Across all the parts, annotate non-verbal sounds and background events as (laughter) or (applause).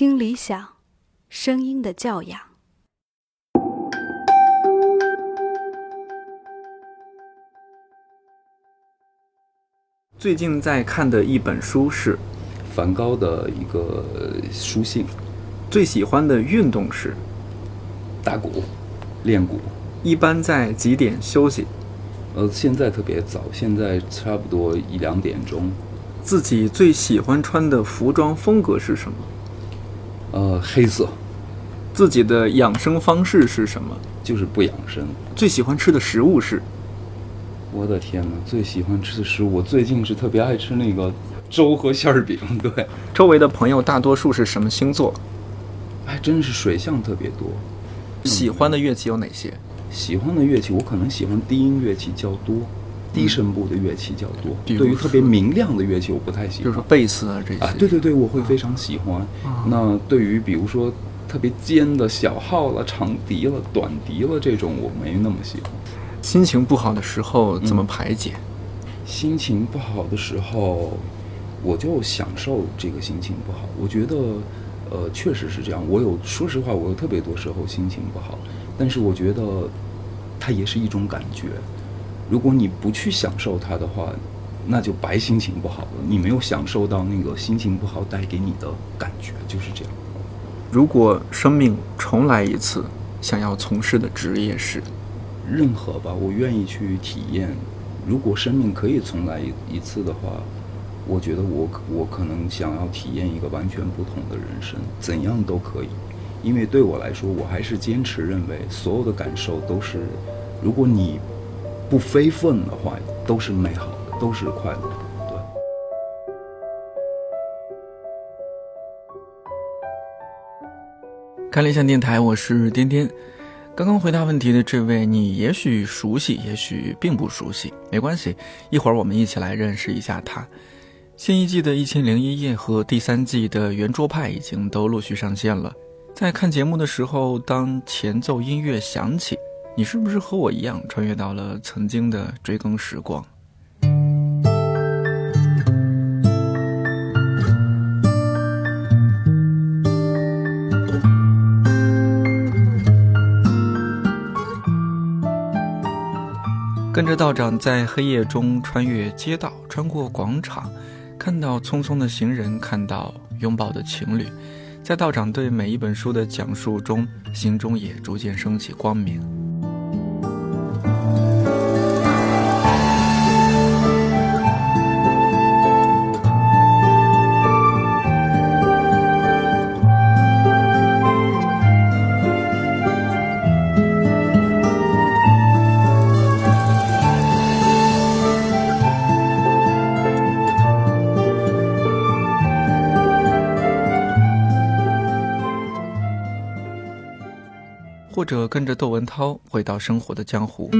听理想，声音的教养。最近在看的一本书是梵高的一个书信。最喜欢的运动是打鼓、练鼓。一般在几点休息？呃，现在特别早，现在差不多一两点钟。自己最喜欢穿的服装风格是什么？呃，黑色。自己的养生方式是什么？就是不养生。最喜欢吃的食物是？我的天哪！最喜欢吃的食物，我最近是特别爱吃那个粥和馅儿饼。(laughs) 对，周围的朋友大多数是什么星座？还真是水象特别多。喜欢的乐器有哪些？喜欢的乐器，我可能喜欢低音乐器较多，低声部的乐器较多。对于特别明亮的乐器，我不太喜欢。就是说贝斯啊这些。啊，对对对，我会非常喜欢。那对于比如说特别尖的小号了、长笛了、短笛了这种，我没那么喜欢。心情不好的时候怎么排解？心情不好的时候，我就享受这个心情不好。我觉得，呃，确实是这样。我有，说实话，我有特别多时候心情不好，但是我觉得，它也是一种感觉。如果你不去享受它的话，那就白心情不好了。你没有享受到那个心情不好带给你的感觉，就是这样。如果生命重来一次，想要从事的职业是？任何吧，我愿意去体验。如果生命可以重来一一次的话，我觉得我我可能想要体验一个完全不同的人生，怎样都可以。因为对我来说，我还是坚持认为，所有的感受都是，如果你不非分的话，都是美好的，都是快乐的。对。看理想电台，我是颠颠。刚刚回答问题的这位，你也许熟悉，也许并不熟悉，没关系，一会儿我们一起来认识一下他。新一季的《一千零一夜》和第三季的《圆桌派》已经都陆续上线了。在看节目的时候，当前奏音乐响起，你是不是和我一样穿越到了曾经的追更时光？跟着道长在黑夜中穿越街道，穿过广场，看到匆匆的行人，看到拥抱的情侣，在道长对每一本书的讲述中，心中也逐渐升起光明。者跟着窦文涛回到生活的江湖。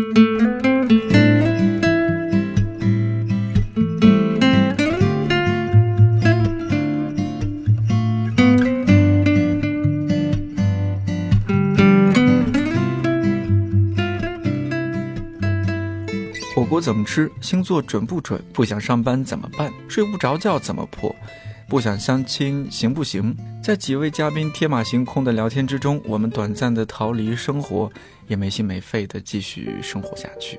火锅怎么吃？星座准不准？不想上班怎么办？睡不着觉怎么破？不想相亲行不行？在几位嘉宾天马行空的聊天之中，我们短暂的逃离生活，也没心没肺的继续生活下去。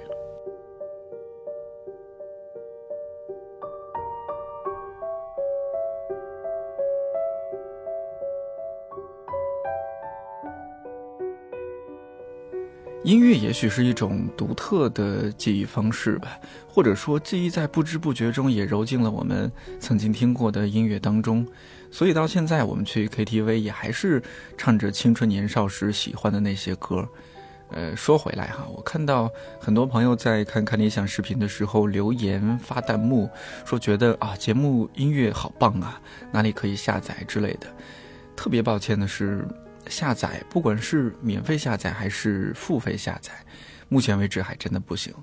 音乐也许是一种独特的记忆方式吧，或者说记忆在不知不觉中也揉进了我们曾经听过的音乐当中，所以到现在我们去 KTV 也还是唱着青春年少时喜欢的那些歌。呃，说回来哈，我看到很多朋友在看看理想视频的时候留言发弹幕，说觉得啊节目音乐好棒啊，哪里可以下载之类的。特别抱歉的是。下载，不管是免费下载还是付费下载，目前为止还真的不行。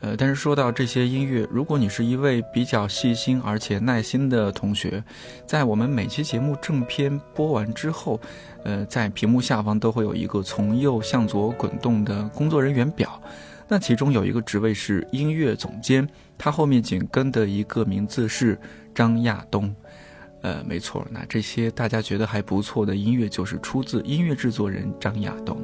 呃，但是说到这些音乐，如果你是一位比较细心而且耐心的同学，在我们每期节目正片播完之后，呃，在屏幕下方都会有一个从右向左滚动的工作人员表，那其中有一个职位是音乐总监，他后面紧跟的一个名字是张亚东。呃，没错，那这些大家觉得还不错的音乐，就是出自音乐制作人张亚东。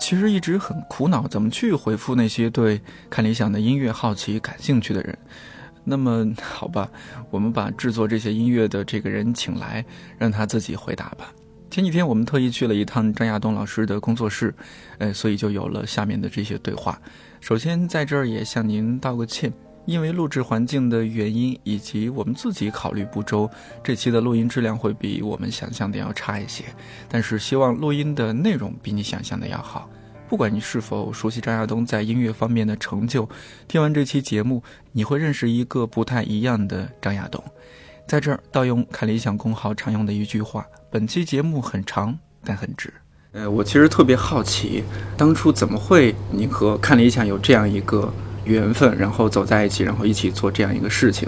其实一直很苦恼，怎么去回复那些对看理想的音乐好奇、感兴趣的人。那么好吧，我们把制作这些音乐的这个人请来，让他自己回答吧。前几天我们特意去了一趟张亚东老师的工作室，呃，所以就有了下面的这些对话。首先在这儿也向您道个歉，因为录制环境的原因以及我们自己考虑不周，这期的录音质量会比我们想象的要差一些。但是希望录音的内容比你想象的要好。不管你是否熟悉张亚东在音乐方面的成就，听完这期节目，你会认识一个不太一样的张亚东。在这儿盗用看理想公号常用的一句话：本期节目很长，但很值。呃，我其实特别好奇，当初怎么会你和看理想有这样一个缘分，然后走在一起，然后一起做这样一个事情？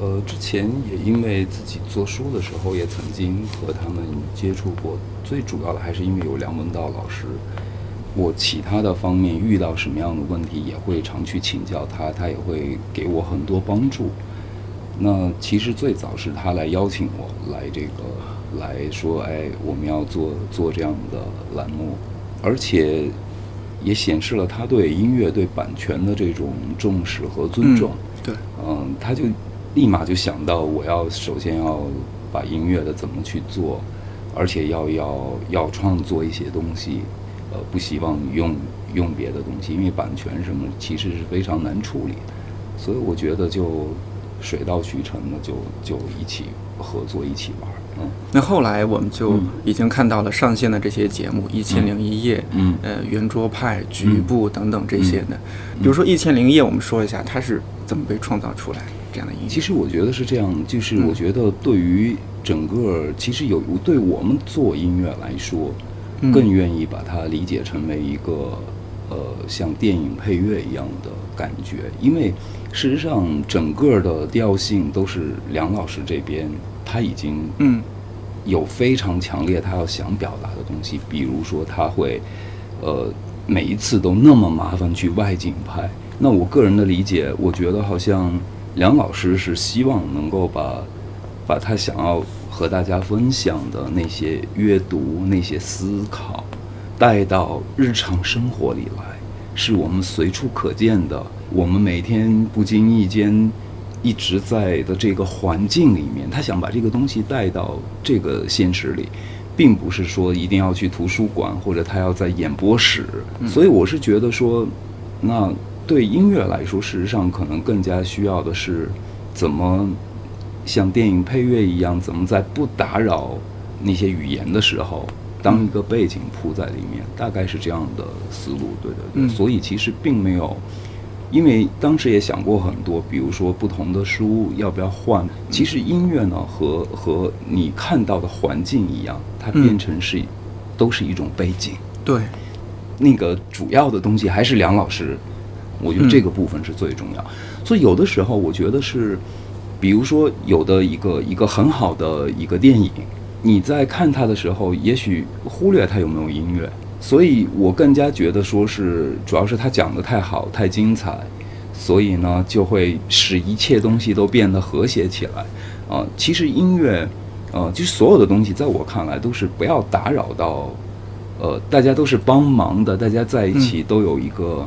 呃，之前也因为自己做书的时候，也曾经和他们接触过。最主要的还是因为有梁文道老师。我其他的方面遇到什么样的问题，也会常去请教他，他也会给我很多帮助。那其实最早是他来邀请我来这个来说，哎，我们要做做这样的栏目，而且也显示了他对音乐、对版权的这种重视和尊重。对，嗯，他就立马就想到，我要首先要把音乐的怎么去做，而且要要要创作一些东西。呃，不希望用用别的东西，因为版权什么其实是非常难处理的，所以我觉得就水到渠成的，就就一起合作一起玩。嗯，那后来我们就已经看到了上线的这些节目，《一千零一夜》，嗯，呃，圆桌派、局部等等这些的。比如说《一千零一夜》，我们说一下它是怎么被创造出来这样的音乐。其实我觉得是这样，就是我觉得对于整个，其实有对我们做音乐来说。更愿意把它理解成为一个，呃，像电影配乐一样的感觉，因为事实上整个的调性都是梁老师这边他已经嗯有非常强烈他要想表达的东西，比如说他会呃每一次都那么麻烦去外景拍，那我个人的理解，我觉得好像梁老师是希望能够把把他想要。和大家分享的那些阅读、那些思考，带到日常生活里来，是我们随处可见的。我们每天不经意间一直在的这个环境里面，他想把这个东西带到这个现实里，并不是说一定要去图书馆或者他要在演播室。所以我是觉得说，那对音乐来说，事实上可能更加需要的是怎么。像电影配乐一样，怎么在不打扰那些语言的时候，当一个背景铺在里面，大概是这样的思路，对对对。所以其实并没有，因为当时也想过很多，比如说不同的书要不要换。其实音乐呢，和和你看到的环境一样，它变成是都是一种背景。对，那个主要的东西还是梁老师，我觉得这个部分是最重要。所以有的时候，我觉得是。比如说，有的一个一个很好的一个电影，你在看它的时候，也许忽略它有没有音乐。所以我更加觉得说是，主要是他讲的太好、太精彩，所以呢，就会使一切东西都变得和谐起来。啊，其实音乐，呃，其实所有的东西，在我看来都是不要打扰到，呃，大家都是帮忙的，大家在一起都有一个。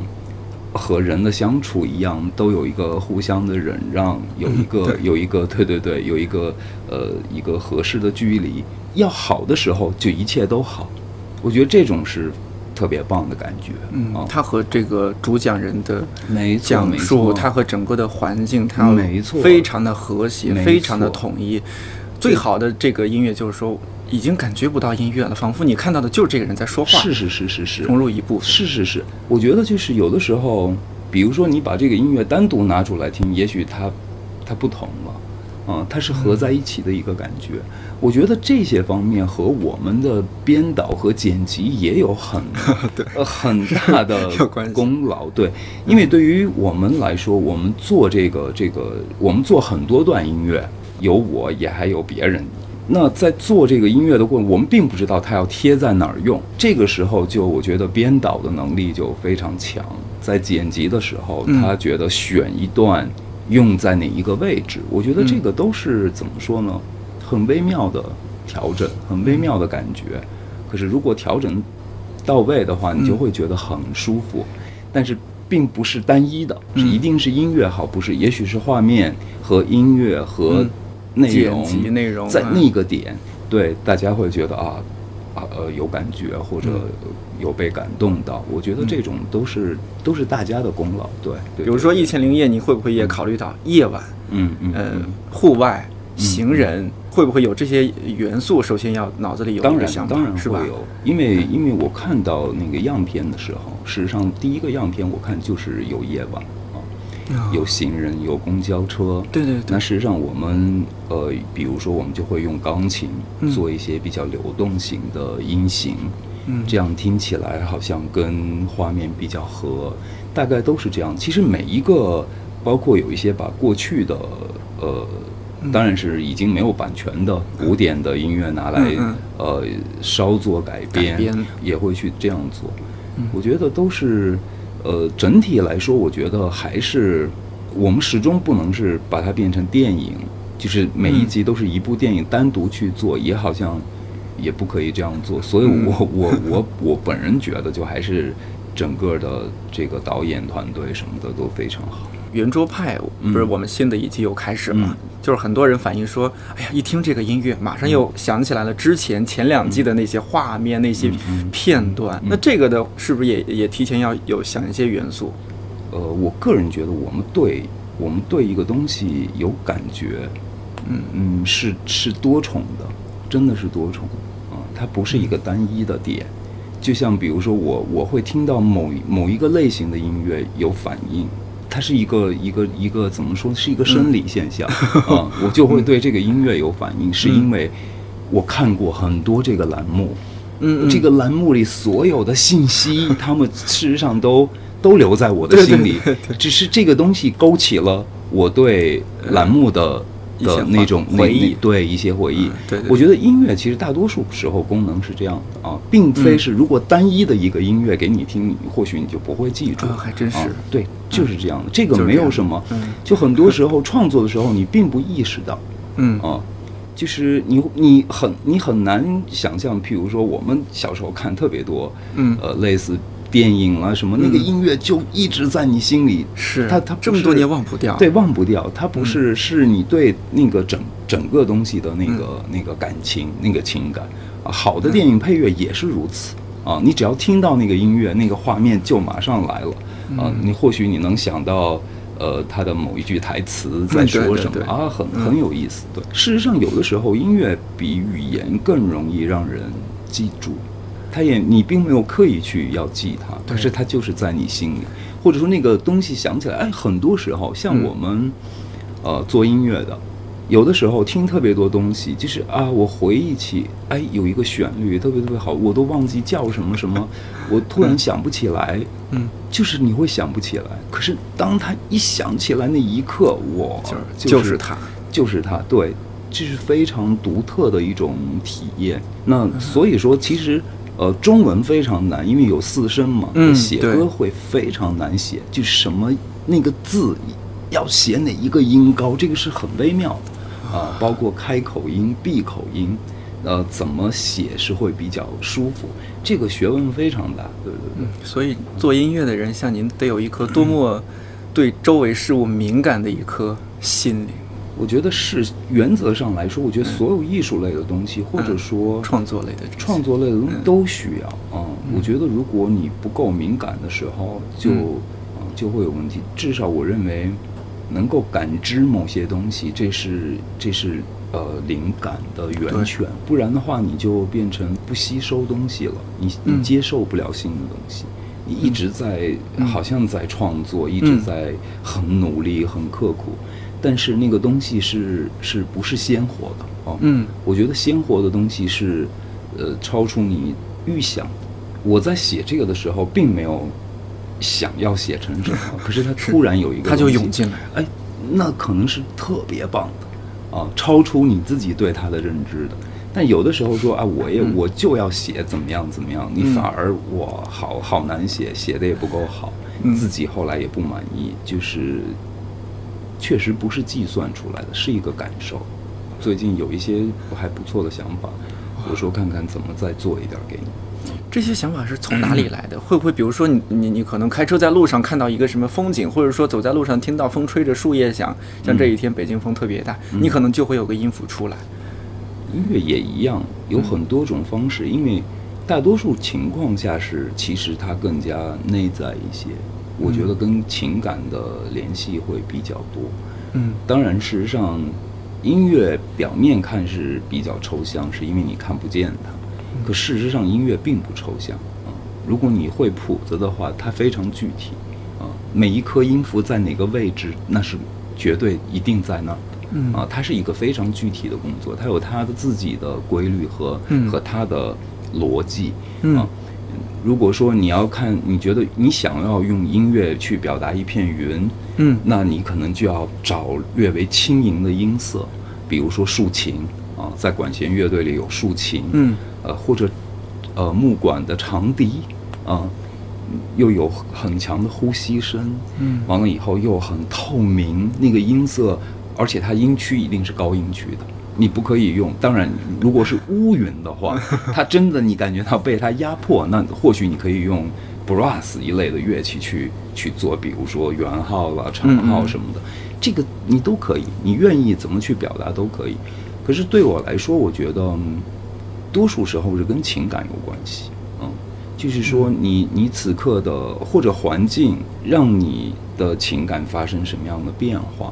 和人的相处一样，都有一个互相的忍让，有一个有一个对对对，有一个呃一个合适的距离。要好的时候，就一切都好。我觉得这种是特别棒的感觉。嗯，他和这个主讲人的没讲述，他和整个的环境，他没错，非常的和谐，非常的统一。最好的这个音乐就是说。已经感觉不到音乐了，仿佛你看到的就是这个人在说话。是是是是是，融入一部分。是是是，我觉得就是有的时候，比如说你把这个音乐单独拿出来听，也许它它不同了，啊，它是合在一起的一个感觉。我觉得这些方面和我们的编导和剪辑也有很 (laughs) 很大的功劳。对，因为对于我们来说，我们做这个这个，我们做很多段音乐，有我也还有别人。那在做这个音乐的过程，我们并不知道它要贴在哪儿用。这个时候，就我觉得编导的能力就非常强。在剪辑的时候，嗯他觉得选一段用在哪一个位置，我觉得这个都是怎么说呢？很微妙的调整，很微妙的感觉。可是如果调整到位的话，你就会觉得很舒服。但是并不是单一的，是一定是音乐好，不是？也许是画面和音乐和嗯内容、内容在啊那个点，对大家会觉得啊啊呃有感觉或者有被感动到。我觉得这种都是、都是大家的功劳。对，对比如说《一千零一夜》，你会不会也考虑到夜晚？嗯嗯户外、行人，会不会有这些元素？首先要脑子里有当然想法，当然是？有，因为因为我看到那个样片的时候，事实上第一个样片我看就是有夜晚啊，啊有行人，有公交车。对对对那实际上我们呃，比如说我们就会用钢琴嗯做一些比较流动型的音型，嗯这样听起来好像跟画面比较合，大概都是这样。其实每一个，包括有一些把过去的呃。嗯当然是已经没有版权的古典的音乐拿来、嗯嗯呃稍作改编，改编也会去这样做。嗯我觉得都是呃整体来说，我觉得还是我们始终不能是把它变成电影，就是每一集都是一部电影单独去做，也好像也不可以这样做。所以嗯我我我我本人觉得，就还是整个的这个导演团队什么的都非常好。圆桌派嗯不是我们新的一季又开始了，嗯就是很多人反映说，哎呀，一听这个音乐，马上又想起来了之前前两季的那些画面、那些嗯片段。那这个的是不是也也提前要有想一些元素？呃，我个人觉得，我们对我们对一个东西有感觉，嗯嗯，是是多重的，真的是多重啊，它不是一个单一的点。就像比如说我我会听到某一某一个类型的音乐有反应，它是一个一个一个怎么说，是一个生理现象 (laughs) 啊，我就会对这个音乐有反应，是因为我看过很多这个栏目，嗯嗯这个栏目里所有的信息，他们事实上都都留在我的对对心里，只是这个东西勾起了我对栏目的。的那种那回忆。对一些回忆。嗯，对对我觉得音乐其实大多数时候功能是这样的啊，并非嗯是如果单一的一个音乐给你听，你或许你就不会记住啊还真是啊对，就是这样的。这个没有什么嗯，就很多时候创作的时候你并不意识到，嗯。啊，就是你你很你很难想象，譬如说我们小时候看特别多，嗯。呃，类似电影啊什么，那个音乐就一直在你心里，是它它这么多年忘不掉。对，忘不掉，它不是是你对那个整整个东西的那个那个感情那个情感啊，好的电影配乐也是如此啊，你只要听到那个音乐，那个画面就马上来了啊，你或许你能想到。呃，他的某一句台词在说什么啊？很很有意思。对，事实上，有的时候音乐比语言更容易让人记住。它也你并没有刻意去要记它，可是它就是在你心里，或者说那个东西想起来，哎，很多时候像嗯我们、呃做音乐的，有的时候听特别多东西，就是啊，我回忆起，哎，有一个旋律特别特别好，我都忘记叫什么什么，(laughs) 我突然想不起来，嗯，就是你会想不起来。可是当他一想起来那一刻，我就是就是它，就是他，对，这是非常独特的一种体验。那所以说，其实呃，中文非常难，因为有四声嘛，嗯写歌会非常难写，就什么那个字要写哪一个音高，这个是很微妙的啊，包括开口音、闭口音。呃，怎么写是会比较舒服？这个学问非常大，对对对。所以做音乐的人像您，得有一颗多么对周围事物敏感的一颗心灵。我觉得是原则上来说，我觉得所有艺术类的东西，或者说创作类的创作类的东西都需要啊、我觉得如果你不够敏感的时候，就就会有问题。至少我认为，能够感知某些东西，这是这是呃灵感的源泉。不然的话，你就变成不吸收东西了，你你嗯。接受不了新的东西。你一直在、嗯。好像在创作，一直嗯在很努力、很刻苦，但是那个东西是是不是鲜活的哦？嗯我觉得鲜活的东西是，呃，超出你预想。我在写这个的时候，并没有想要写成什么，(laughs) 可是它突然有一个它就涌进来了哎，那可能是特别棒的，啊，超出你自己对它的认知的。但有的时候说啊，我也我就要写怎么样怎么样，你反而我好好难写，写的也不够好，自己后来也不满意，就是确实不是计算出来的，是一个感受。最近有一些还不错的想法，我说看看怎么再做一点给你。这些想法是从哪里来的？会不会比如说你你你可能开车在路上看到一个什么风景，或者说走在路上听到风吹着树叶响，像这一天北京风特别大，你可能就会有个音符出来。音乐也一样，有很多种方式，因为大多数情况下是其实它更加内在一些。我觉得跟情感的联系会比较多。嗯，当然，事实上，音乐表面看是比较抽象，是因为你看不见它。可事实上，音乐并不抽象啊。如果你会谱子的话，它非常具体啊。每一颗音符在哪个位置，那是绝对一定在那儿的啊。它是一个非常具体的工作，它有它的自己的规律和和它的逻辑啊。如果说你要看，你觉得你想要用音乐去表达一片云，嗯，那你可能就要找略为轻盈的音色，比如说竖琴啊，在管弦乐队里有竖琴，嗯，呃，或者呃木管的长笛啊，又有很强的呼吸声，嗯，完了以后又很透明，那个音色，而且它音区一定是高音区的。你不可以用，当然，如果是乌云的话，(laughs) 它真的你感觉到被它压迫，那或许你可以用 brass 一类的乐器去去做，比如说圆号啦、长号什么的，这个你都可以，你愿意怎么去表达都可以。可是对我来说，我觉得多数时候是跟情感有关系，嗯，就是说你你此刻的或者环境让你的情感发生什么样的变化。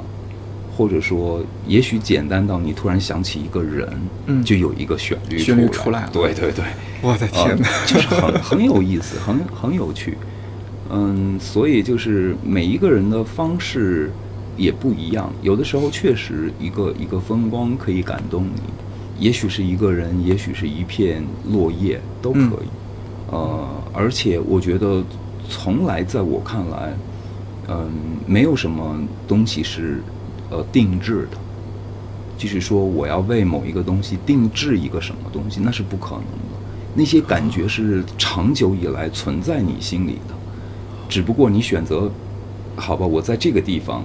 或者说，也许简单到你突然想起一个人，嗯，就有一个旋律旋律出来了。对对对，我的天哪，就是很 (laughs) 很有意思，很很有趣。嗯，所以就是每一个人的方式也不一样。有的时候确实一个一个风光可以感动你，也许是一个人，也许是一片落叶都可以。呃，而且我觉得从来在我看来，嗯，没有什么东西是。呃，定制的，就是说，我要为某一个东西定制一个什么东西，那是不可能的。那些感觉是长久以来存在你心里的，只不过你选择，好吧，我在这个地方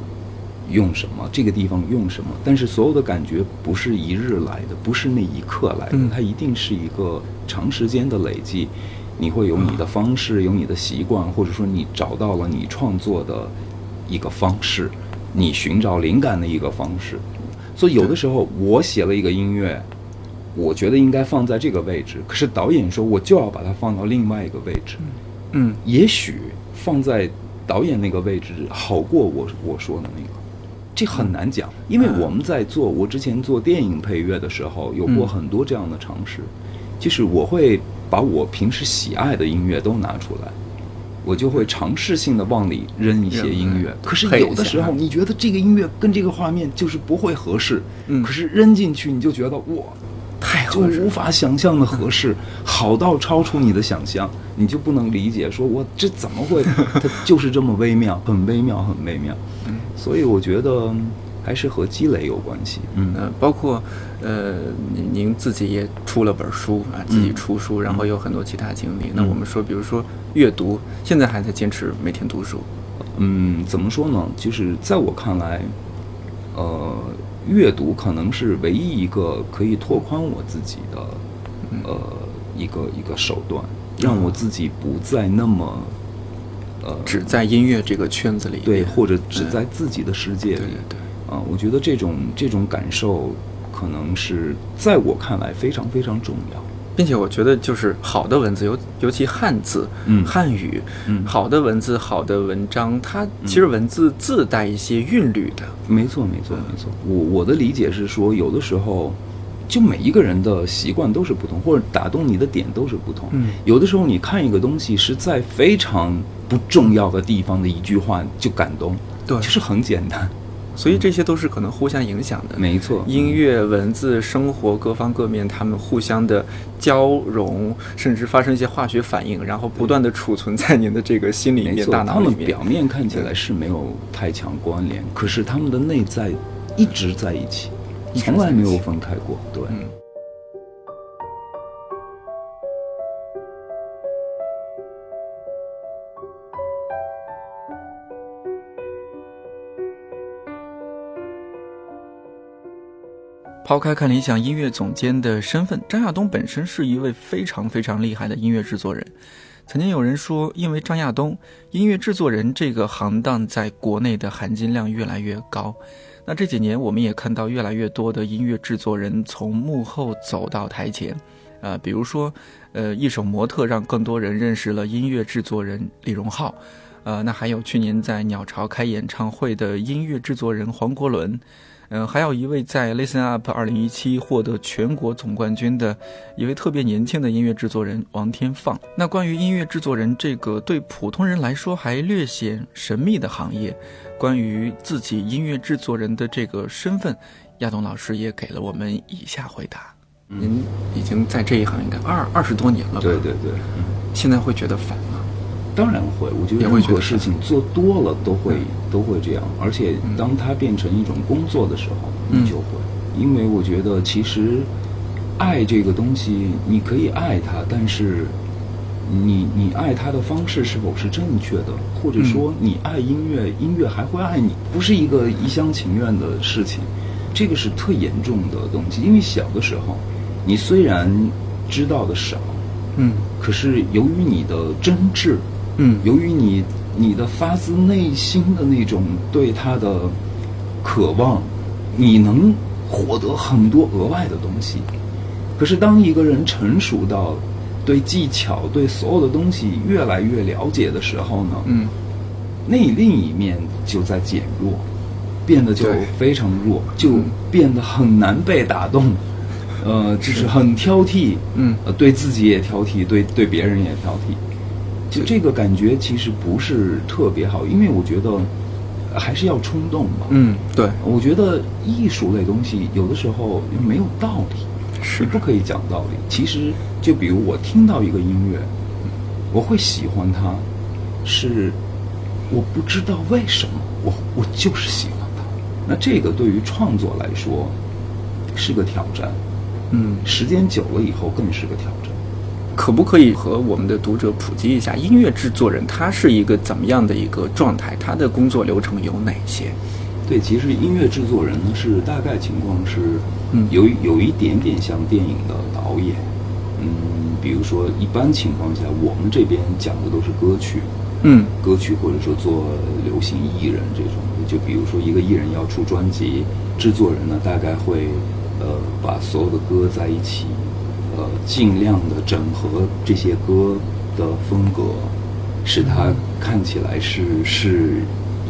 用什么，这个地方用什么。但是所有的感觉不是一日来的，不是那一刻来的，它一定是一个长时间的累积。你会有你的方式，有你的习惯，或者说你找到了你创作的一个方式。你寻找灵感的一个方式，所以有的时候我写了一个音乐，我觉得应该放在这个位置，可是导演说我就要把它放到另外一个位置，嗯，也许放在导演那个位置好过我我说的那个，这很难讲，因为我们在做我之前做电影配乐的时候，有过很多这样的尝试，就是我会把我平时喜爱的音乐都拿出来。我就会尝试性的往里扔一些音乐，可是有的时候你觉得这个音乐跟这个画面就是不会合适，嗯，可是扔进去你就觉得哇，太 (laughs) 就无法想象的合适，好到超出你的想象，你就不能理解，说我这怎么会，它就是这么微妙，很微妙，很微妙，嗯，所以我觉得。还是和积累有关系，嗯，呃，包括，呃，您自己也出了本书啊，自己出书，然后有很多其他经历。那我们说，比如说阅读，现在还在坚持每天读书。嗯，怎么说呢？就是在我看来，呃，阅读可能是唯一一个可以拓宽我自己的，呃，一个一个手段，让我自己不再那么，呃，只在音乐这个圈子里，对，或者只在自己的世界里，对对。啊，我觉得这种这种感受，可能是在我看来非常非常重要，并且我觉得就是好的文字，尤尤其汉字，嗯，汉语，嗯，好的文字，好的文章，它其实文字自带一些韵律的。没错，没错，没错。我我的理解是说，有的时候，就每一个人的习惯都是不同，或者打动你的点都是不同。嗯，有的时候你看一个东西是在非常不重要的地方的一句话就感动，对，其实很简单。所以这些都是可能互相影响的，没错。音乐、文字、生活各方各面，他们互相的交融，甚至发生一些化学反应，然后不断的储存在您的这个心里面、大脑里面。他们表面看起来是没有太强关联，可是他们的内在一直在一起，从来没有分开过。对。嗯。抛开看理想音乐总监的身份，张亚东本身是一位非常非常厉害的音乐制作人。曾经有人说，因为张亚东，音乐制作人这个行当在国内的含金量越来越高。那这几年，我们也看到越来越多的音乐制作人从幕后走到台前。呃，比如说，呃，一首《模特》让更多人认识了音乐制作人李荣浩。呃，那还有去年在鸟巢开演唱会的音乐制作人黄国伦。嗯，还有一位在 Listen Up 二零一七获得全国总冠军的一位特别年轻的音乐制作人王天放。那关于音乐制作人这个对普通人来说还略显神秘的行业，关于自己音乐制作人的这个身份，亚东老师也给了我们以下回答。您已经在这一行应该二二十多年了吧？对对对，现在会觉得烦吗？当然会，我觉得任何事情做多了都会都会这样，而且当它变成一种工作的时候，你就会。因为我觉得其实爱这个东西，你可以爱它，但是你你爱它的方式是否是正确的，或者说你爱音乐，音乐还会爱你，不是一个一厢情愿的事情。这个是特严重的东西，因为小的时候，你虽然知道的少，嗯，可是由于你的真挚。嗯，由于你你的发自内心的那种对他的渴望，你能获得很多额外的东西。可是当一个人成熟到对技巧、对所有的东西越来越了解的时候呢，嗯，那另一面就在减弱，变得就非常弱，就变得很难被打动。呃，就是很挑剔，嗯，呃，对自己也挑剔，对对别人也挑剔。就这个感觉其实不是特别好，因为我觉得还是要冲动嘛。嗯，对，我觉得艺术类东西有的时候没有道理，是你不可以讲道理。其实就比如我听到一个音乐，我会喜欢它，是我不知道为什么，我我就是喜欢它。那这个对于创作来说是个挑战，嗯，时间久了以后更是个挑战。可不可以和我们的读者普及一下，音乐制作人他是一个怎么样的一个状态？他的工作流程有哪些？对，其实音乐制作人呢是大概情况是，嗯，有有一点点像电影的导演，嗯，比如说一般情况下，我们这边讲的都是歌曲，嗯，歌曲或者说做流行艺人这种，就比如说一个艺人要出专辑，制作人呢大概会呃把所有的歌在一起。呃，尽量的整合这些歌的风格，使它看起来是是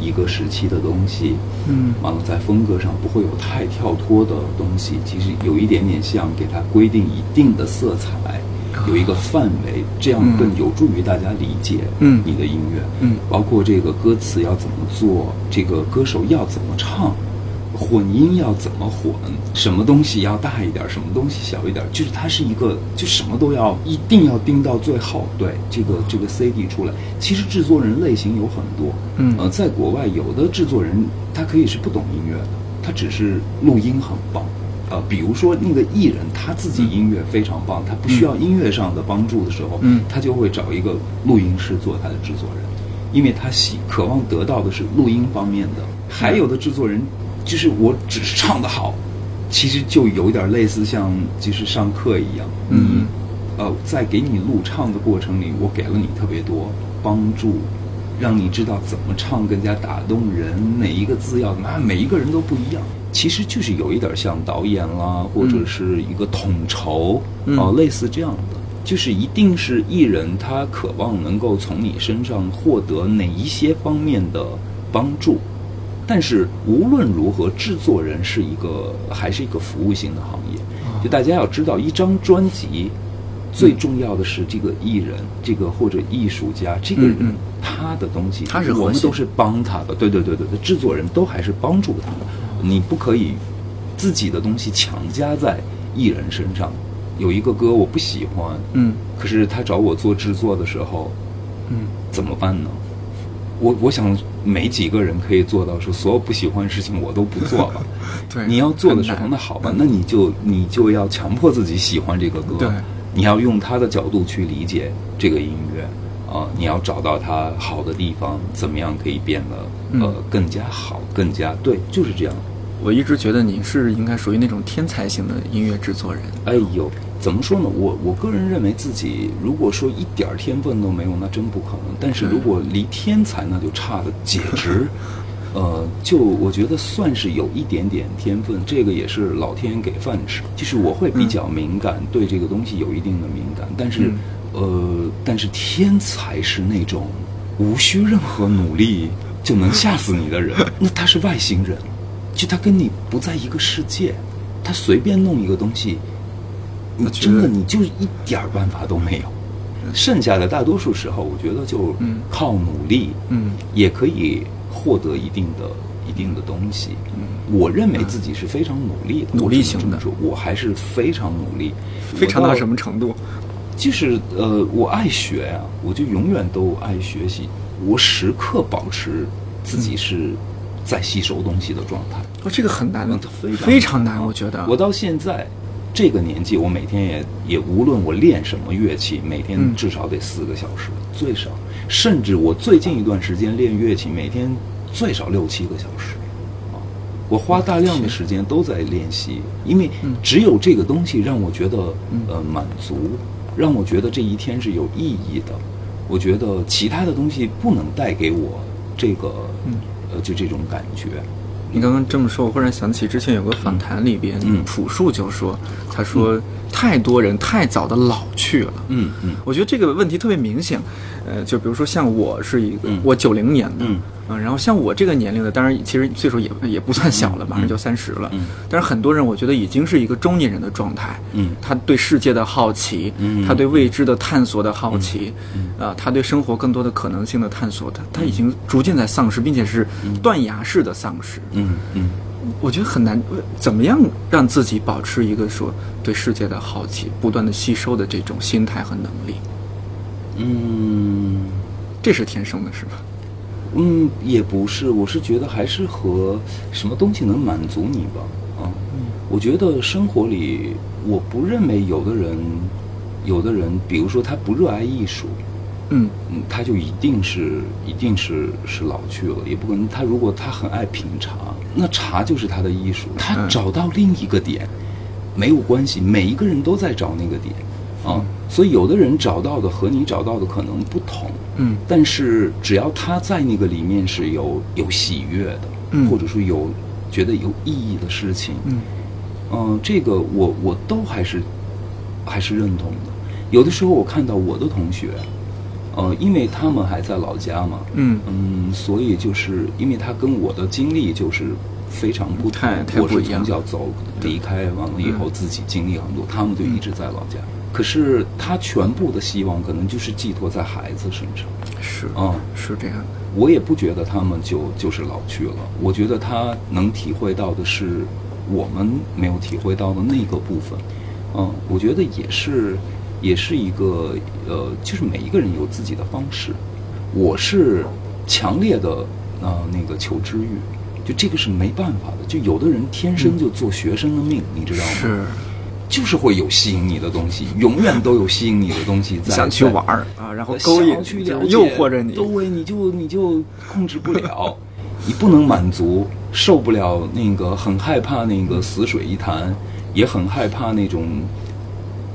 一个时期的东西。嗯，完了在风格上不会有太跳脱的东西。其实有一点点像给它规定一定的色彩，有一个范围，这样更有助于大家理解。嗯，你的音乐，嗯，包括这个歌词要怎么做，这个歌手要怎么唱。混音要怎么混？什么东西要大一点，什么东西小一点？就是它是一个，就什么都要，一定要盯到最后。对，这个这个 CD 出来，其实制作人类型有很多。嗯，呃，在国外有的制作人他可以是不懂音乐的，他只是录音很棒。呃，比如说那个艺人他自己音乐非常棒，他不需要音乐上的帮助的时候，嗯，他就会找一个录音师做他的制作人，因为他喜渴望得到的是录音方面的。还有的制作人。就是我只是唱的好，其实就有点类似像就是上课一样，嗯，呃，在给你录唱的过程里，我给了你特别多帮助，让你知道怎么唱更加打动人，哪一个字要怎么，每一个人都不一样，其实就是有一点像导演啦，或者是一个统筹啊，类似这样的，就是一定是艺人他渴望能够从你身上获得哪一些方面的帮助。但是无论如何，制作人是一个还是一个服务性的行业。就大家要知道，一张专辑最重要的是这个艺人，这个或者艺术家，这个人他的东西，他是我们都是帮他的。对对对对对，制作人都还是帮助他的。你不可以自己的东西强加在艺人身上。有一个歌我不喜欢，嗯，可是他找我做制作的时候，嗯，怎么办呢？我我想没几个人可以做到说所有不喜欢的事情我都不做吧。(laughs) 对，你要做的时候，那好吧，那你就你就要强迫自己喜欢这个歌，对你要用他的角度去理解这个音乐啊、你要找到它好的地方，怎么样可以变得呃嗯更加好，更加对，就是这样。我一直觉得你是应该属于那种天才型的音乐制作人。哎呦，怎么说呢？我我个人认为自己如果说一点儿天分都没有，那真不可能。但是如果离天才，那就差的简直，呃，就我觉得算是有一点点天分，这个也是老天给饭吃。就是我会比较敏感，对这个东西有一定的敏感，但是，呃，但是天才是那种无需任何努力就能吓死你的人，(laughs) 那他是外星人，就他跟你不在一个世界，他随便弄一个东西。你真的你就是一点儿办法都没有。剩下的大多数时候，我觉得就嗯靠努力，嗯也可以获得一定的一定的东西。我认为自己是非常努力的，嗯努力型的说，我还是非常努力，非常到什么？程度？就是呃，我爱学呀、我就永远都爱学习，我时刻保持自己是在吸收东西的状态。哦，这个很难嗯，非常非常难，我觉得。我到现在这个年纪，我每天也也无论我练什么乐器，每天嗯至少得四个小时，最少。甚至我最近一段时间练乐器，每天最少六七个小时。啊，我花大量的时间都在练习，因为嗯只有这个东西让我觉得呃满足，让我觉得这一天是有意义的。我觉得其他的东西不能带给我这个嗯呃就这种感觉。你刚刚这么说，我忽然想起之前有个访谈里边，嗯。朴树就说，他说太多人太早的老去了。嗯嗯。我觉得这个问题特别明显，呃，就比如说像我是一个，嗯。我九零年的，嗯。啊然后像我这个年龄的，当然其实岁数也也不算小了，马上就三十了，嗯。但是很多人我觉得已经是一个中年人的状态，嗯。他对世界的好奇，嗯他对未知的探索的好奇，啊，他对生活更多的可能性的探索，他他已经逐渐在丧失，并且是断崖式的丧失。嗯嗯。我觉得很难，呃怎么样让自己保持一个说对世界的好奇、不断的吸收的这种心态和能力？嗯这是天生的，是吧？嗯，也不是，我是觉得还是和什么东西能满足你吧。啊，我觉得生活里，我不认为有的人，有的人，比如说他不热爱艺术，嗯嗯，他就一定是一定是是老去了，也不可能。他如果他很爱品茶，那茶就是他的艺术。他嗯找到另一个点，没有关系，每一个人都在找那个点，啊，所以有的人找到的和你找到的可能不同，嗯但是只要他在那个里面是有有喜悦的，嗯或者说有觉得有意义的事情，嗯嗯，这个我我都还是还是认同的。有的时候我看到我的同学，呃，因为他们还在老家嘛，嗯嗯，所以就是因为他跟我的经历就是非常不同太，太我是从小走离开完了以后自己经历很多，他们就一直在老家。可是他全部的希望可能就是寄托在孩子身上，是啊是这样的。我也不觉得他们就就是老去了，我觉得他能体会到的是我们没有体会到的那个部分，嗯，我觉得也是也是一个呃，就是每一个人有自己的方式，我是强烈的呃那个求知欲，就这个是没办法的，就有的人天生就做学生的命，你知道吗？是就是会有吸引你的东西，永远都有吸引你的东西在想去玩儿啊，然后想勾引要去就是了解诱惑着你。对，你就你就控制不了，(laughs) 你不能满足，受不了那个，很害怕那个死水一潭，也很害怕那种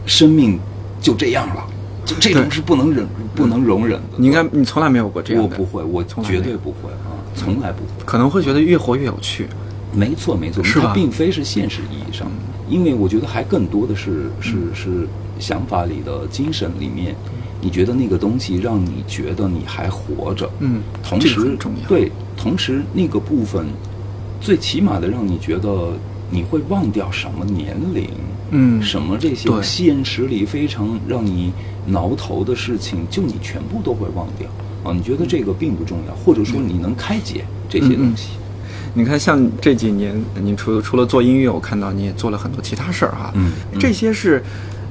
生命就这样了，就这种是不能忍、不能容忍的。你应该你从来没有过这样的，我不会，我绝对不会啊，从来不会。可能会觉得越活越有趣。没错，没错，是吧？它并非是现实意义上。的，因为我觉得还更多的是是是想法里的精神里面，你觉得那个东西让你觉得你还活着，嗯这个同时重要。对，同时那个部分，最起码的让你觉得你会忘掉什么年龄，嗯什么这些对现实里非常让你挠头的事情，就你全部都会忘掉啊！你觉得这个并不重要，或者说你能开解这些东西。你看，像这几年，您除除了做音乐，我看到你也做了很多其他事儿哈。嗯嗯这些是，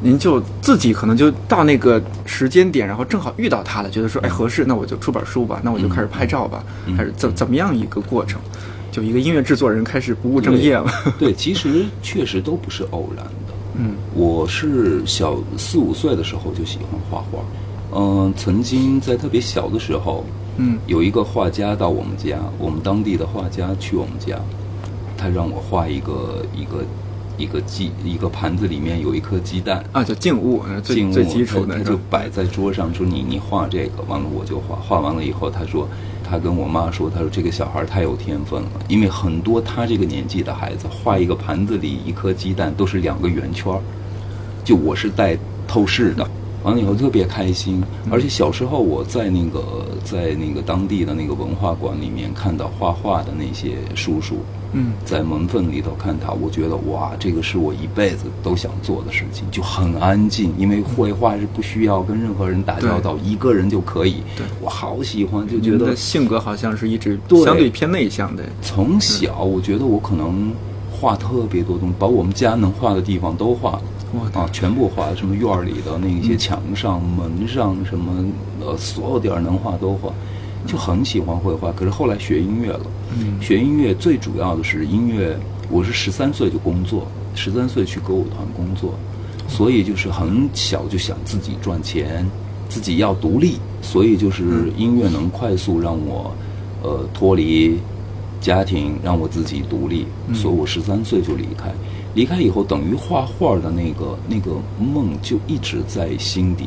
您就自己可能就到那个时间点，然后正好遇到他了，觉得说哎合适，那我就出本书吧，那我就开始拍照吧，嗯还是怎怎么样一个过程？就一个音乐制作人开始不务正业了。(laughs) 对，其实确实都不是偶然的。嗯。我是小四五岁的时候就喜欢画画，嗯、曾经在特别小的时候，嗯。有一个画家到我们家，我们当地的画家去我们家，他让我画一个一个一个鸡一个盘子里面有一颗鸡蛋，啊，叫静物，静物最基础的他他就摆在桌上，说你你画这个，完了我就画，画完了以后，他说他跟我妈说，他说这个小孩太有天分了，因为很多他这个年纪的孩子画一个盘子里一颗鸡蛋都是两个圆圈儿，就我是带透视的。完了以后特别开心，而且小时候我在那个在那个当地的那个文化馆里面看到画画的那些叔叔，嗯在门缝里头看他，我觉得哇，这个是我一辈子都想做的事情，就很安静，因为绘画是不需要跟任何人打交道，一个人就可以。对我好喜欢，就觉得性格好像是一直相对偏内向的。从小我觉得我可能画特别多东西，把我们家能画的地方都画了。啊，全部画，什么院儿里的那嗯。些墙上、门上，什么呃，所有地儿能画都画，就很喜欢绘画。可是后来学音乐了，嗯。学音乐最主要的是音乐，我是十三岁就工作，十三岁去歌舞团工作，所以就是很小就想自己赚钱，自己要独立，所以就是音乐能快速让我呃脱离家庭，让我自己独立，所以我十三岁就离开。离开以后，等于画画的那个那个梦就一直在心底。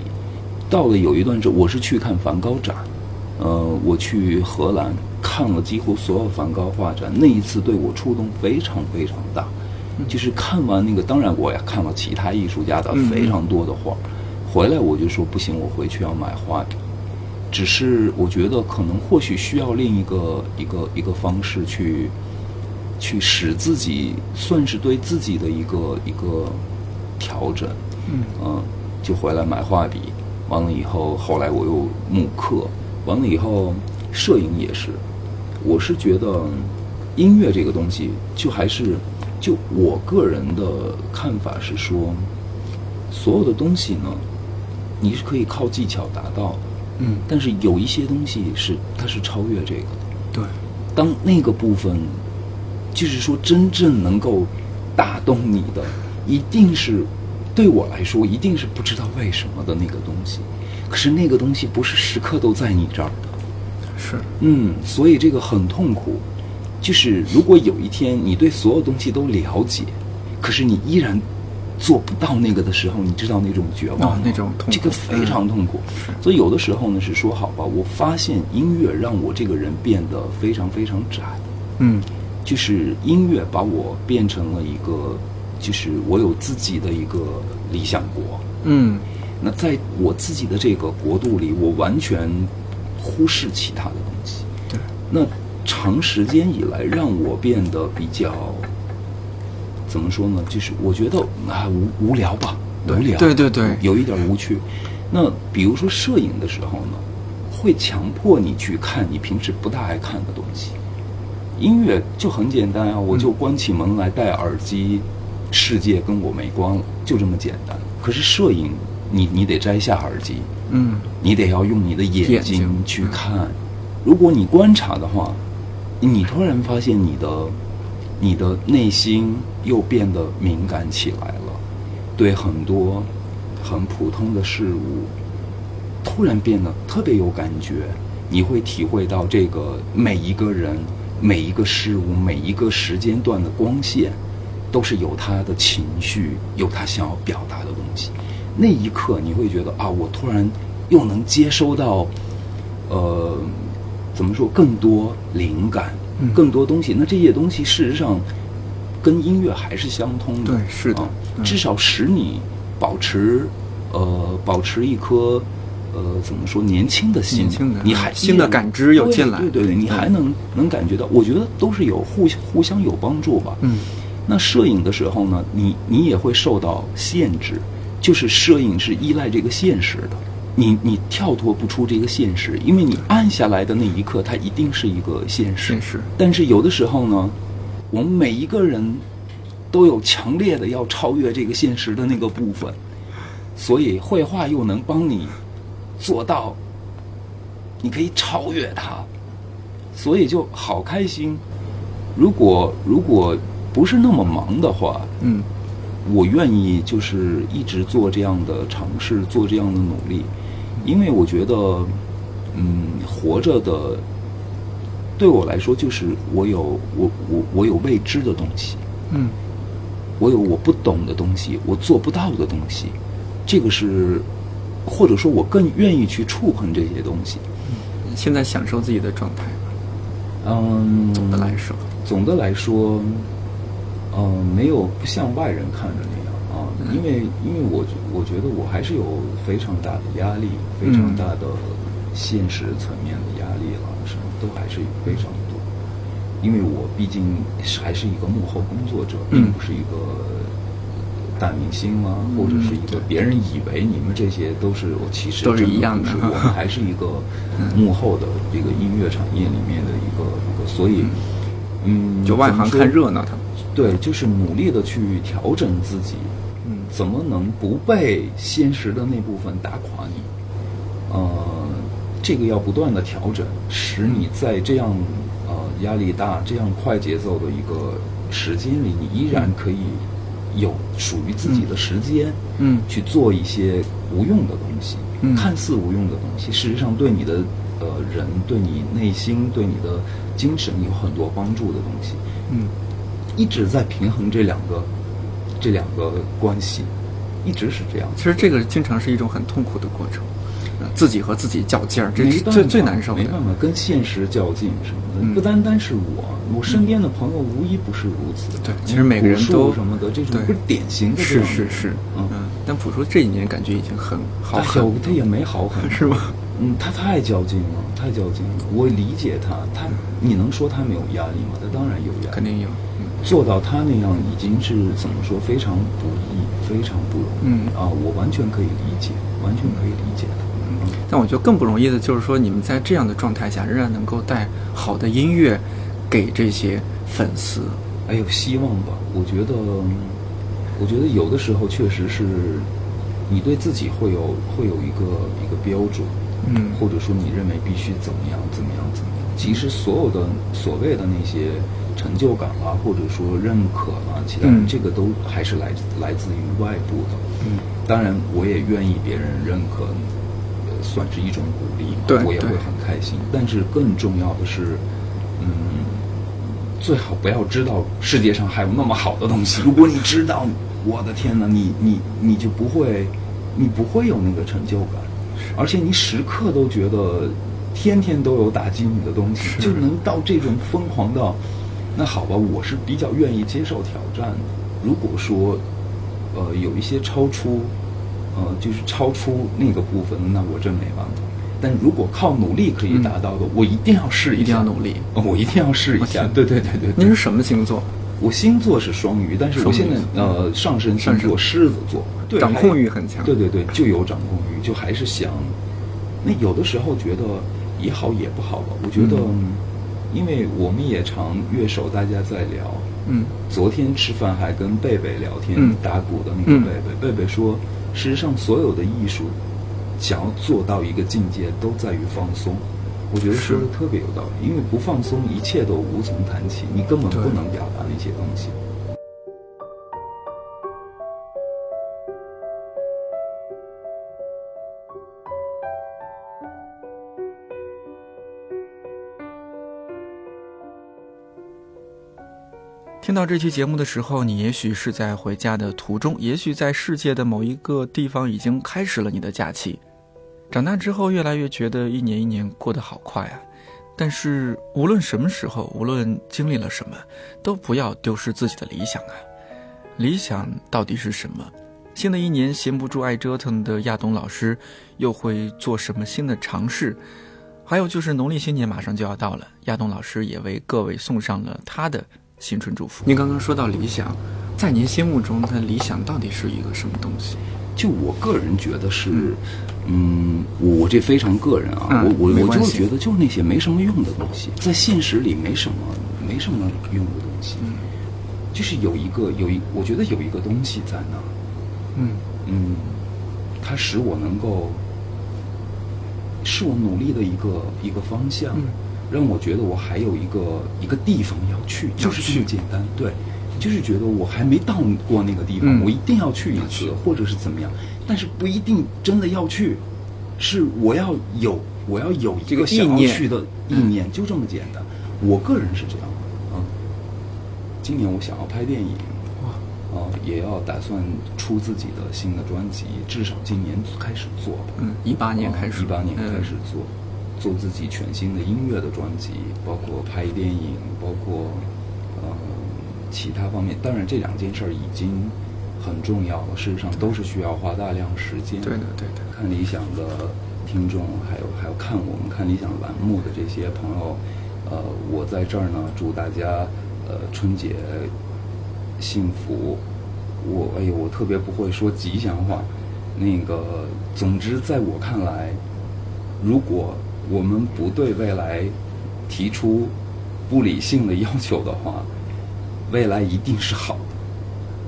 到了有一段时，我是去看梵高展，呃，我去荷兰看了几乎所有梵高画展，那一次对我触动非常非常大。就是看完那个，当然我也看了其他艺术家的非常多的画，回来我就说不行，我回去要买画笔。只是我觉得可能或许需要另一个一个一个方式去去使自己算是对自己的一个一个调整，嗯。嗯，就回来买画笔，完了以后，后来我又慕课，完了以后，摄影也是，我是觉得音乐这个东西，就还是就我个人的看法是说，所有的东西呢，你是可以靠技巧达到的，嗯，但是有一些东西是它是超越这个的。对，当那个部分，就是说真正能够打动你的，一定是对我来说，一定是不知道为什么的那个东西。可是那个东西不是时刻都在你这儿的，是，嗯，所以这个很痛苦。就是如果有一天你对所有东西都了解，可是你依然做不到那个的时候，你知道那种绝望那种痛苦这个非常痛苦。所以有的时候呢是说好吧，我发现音乐让我这个人变得非常非常窄，嗯就是音乐把我变成了一个，就是我有自己的一个理想国。嗯那在我自己的这个国度里，我完全忽视其他的东西。对，那长时间以来，让我变得比较怎么说呢？就是我觉得啊无无聊吧，无聊，对对对有一点无趣。那比如说摄影的时候呢，会强迫你去看你平时不大爱看的东西。音乐就很简单啊，我就关起门来戴耳机，世界跟我没关了，就这么简单。可是摄影，你你得摘下耳机，嗯你得要用你的眼睛去看。如果你观察的话，你突然发现你的你的内心又变得敏感起来了，对很多很普通的事物，突然变得特别有感觉。你会体会到这个每一个人、每一个事物、每一个时间段的光线，都是有他的情绪，有他想要表达的东西。那一刻，你会觉得啊，我突然又能接收到，呃，怎么说，更多灵感，嗯更多东西。那这些东西事实上跟音乐还是相通的，对是的至少使你保持，呃，保持一颗。呃，怎么说？年轻的心，年轻的你还新的感知又进来对对对，你还能能感觉到，我觉得都是有互互相有帮助吧。嗯那摄影的时候呢，你你也会受到限制，就是摄影是依赖这个现实的，你你跳脱不出这个现实，因为你按下来的那一刻，它一定是一个现实。现实但是有的时候呢，我们每一个人都有强烈的要超越这个现实的那个部分，所以绘画又能帮你做到，你可以超越他，所以就好开心。如果如果不是那么忙的话，嗯。我愿意就是一直做这样的尝试，做这样的努力，因为我觉得，嗯，活着的对我来说就是我有我我我有未知的东西，嗯。我有我不懂的东西，我做不到的东西，这个是，或者说我更愿意去触碰这些东西。现在享受自己的状态吧。嗯，总的来说，总的来说，呃，没有不像外人看着那样啊，因为因为我觉我觉得我还是有非常大的压力，非常大的现实层面的压力了，什么都还是非常多。因为我毕竟还是一个幕后工作者，嗯并不是一个大明星啊，或者是一个别人以为你们这些都是我其实都是一样的。我们还是一个幕后的这个音乐产业里面的一个一个，所以嗯，就外行看热闹，他们。对，就是努力的去调整自己，嗯。怎么能不被现实的那部分打垮你？呃，这个要不断的调整，使你在这样呃压力大、这样快节奏的一个时间里，你依然可以有属于自己的时间，嗯去做一些无用的东西，嗯看似无用的东西，事实上对你的呃人、对你内心、对你的精神有很多帮助的东西。嗯一直在平衡这两个这两个关系，一直是这样。其实这个经常是一种很痛苦的过程，呃自己和自己较劲儿，这是最最难受的没。办法跟现实较劲什么的。嗯不单单是我，我身边的朋友无一不是如此。对其实每个人都什么的，这种对不是典型的是是是，嗯，嗯，但朴树这几年感觉已经很好他很他也没好很 (laughs) 是吗？嗯，他太较劲了，太较劲了。我理解他，他你能说他没有压力吗？他当然有压力，肯定有，嗯做到他那样已经是怎么说非常不易，非常不容易。嗯啊，我完全可以理解，完全可以理解他。嗯，但我觉得更不容易的就是说，你们在这样的状态下，仍然能够带好的音乐给这些粉丝。还有希望吧。我觉得，我觉得有的时候确实是，你对自己会有会有一个一个标准，嗯或者说你认为必须怎么样怎么样怎么样。其实所有的所谓的那些成就感啊，或者说认可啊，其他人嗯这个都还是来来自于外部的。嗯，当然，我也愿意别人认可，呃算是一种鼓励嘛，对我也会很开心。但是更重要的是，嗯，最好不要知道世界上还有那么好的东西。如果你知道，我的天呐，你你你就不会，你不会有那个成就感，而且你时刻都觉得天天都有打击你的东西，就能到这种疯狂到，那好吧，我是比较愿意接受挑战的。如果说，呃，有一些超出，呃，就是超出那个部分，那我真没办法。但如果靠努力可以达到的，我一定要试一下，一定要努力呃我一定要试一下。对对对对对。您是什么星座？我星座是双鱼，但是我现在呃上升星座狮子座，对掌控欲很强对对对，就有掌控欲，就还是想，那有的时候觉得也好也不好吧。我觉得，嗯因为我们也常乐手大家在聊，嗯昨天吃饭还跟贝贝聊天，嗯打鼓的那嗯个贝贝，贝贝说，事实上所有的艺术，想要做到一个境界，都在于放松。我觉得说的特别有道理，因为不放松，一切都无从谈起，你根本不能表达那些东西。听到这期节目的时候，你也许是在回家的途中，也许在世界的某一个地方已经开始了你的假期。长大之后，越来越觉得一年一年过得好快啊。但是无论什么时候，无论经历了什么，都不要丢失自己的理想啊！理想到底是什么？新的一年，闲不住爱折腾的亚东老师又会做什么新的尝试？还有就是农历新年马上就要到了，亚东老师也为各位送上了他的新春祝福。您刚刚说到理想，在您心目中的理想到底是一个什么东西？就我个人觉得是，嗯，我我这非常个人啊，嗯我我我就是觉得就是那些没什么用的东西，在现实里没什么没什么用的东西，嗯。就是有一个有一，我觉得有一个东西在那，嗯。嗯，它使我能够，是我努力的一个一个方向，嗯让我觉得我还有一个一个地方要去，就是这么简单。对，就是觉得我还没到过那个地方，嗯我一定要去一次，或者是怎么样，但是不一定真的要去，是我要有我要有一个个想要去的意念，就这么简单。我个人是这样的，嗯，今年我想要拍电影，哇，啊，也要打算出自己的新的专辑，至少今年开始做吧。嗯，一八年开始，一八年嗯开始做，做自己全新的音乐的专辑，包括拍电影，包括呃其他方面。当然，这两件事儿已经很重要了，事实上都是需要花大量时间。对的，对的，看理想的听众，还有还有看我们看理想栏目的这些朋友，呃，我在这儿呢，祝大家呃春节幸福。我哎呦，我特别不会说吉祥话，那个，总之在我看来，如果我们不对未来提出不理性的要求的话，(laughs) 未来一定是好的。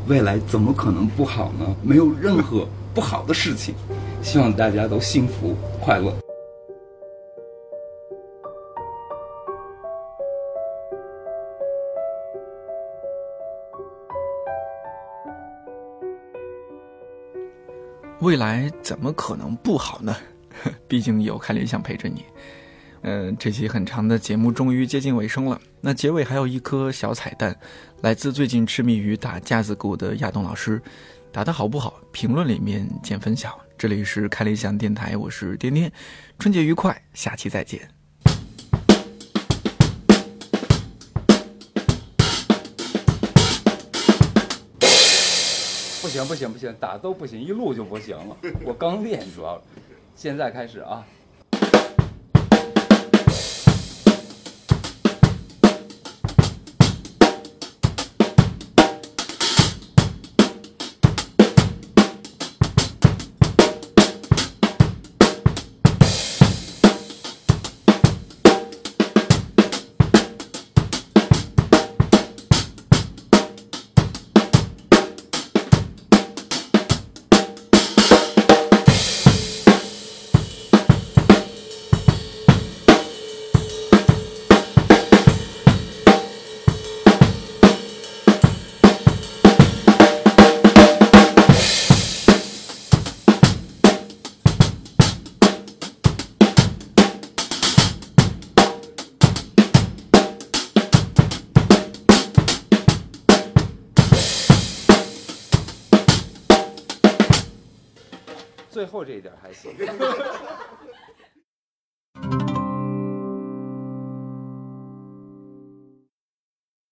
未来怎么可能不好呢？没有任何不好的事情。希望大家都幸福快乐。未来怎么可能不好呢？(laughs) 毕竟有看理想陪着你。嗯，这期很长的节目终于接近尾声了。那结尾还有一颗小彩蛋，来自最近痴迷于打架子鼓的亚东老师，打得好不好？评论里面见分晓。这里是开理想电台，我是颠颠，春节愉快，下期再见。不行不行不行，打都不行，一录就不行了。我刚练，主要现在开始啊。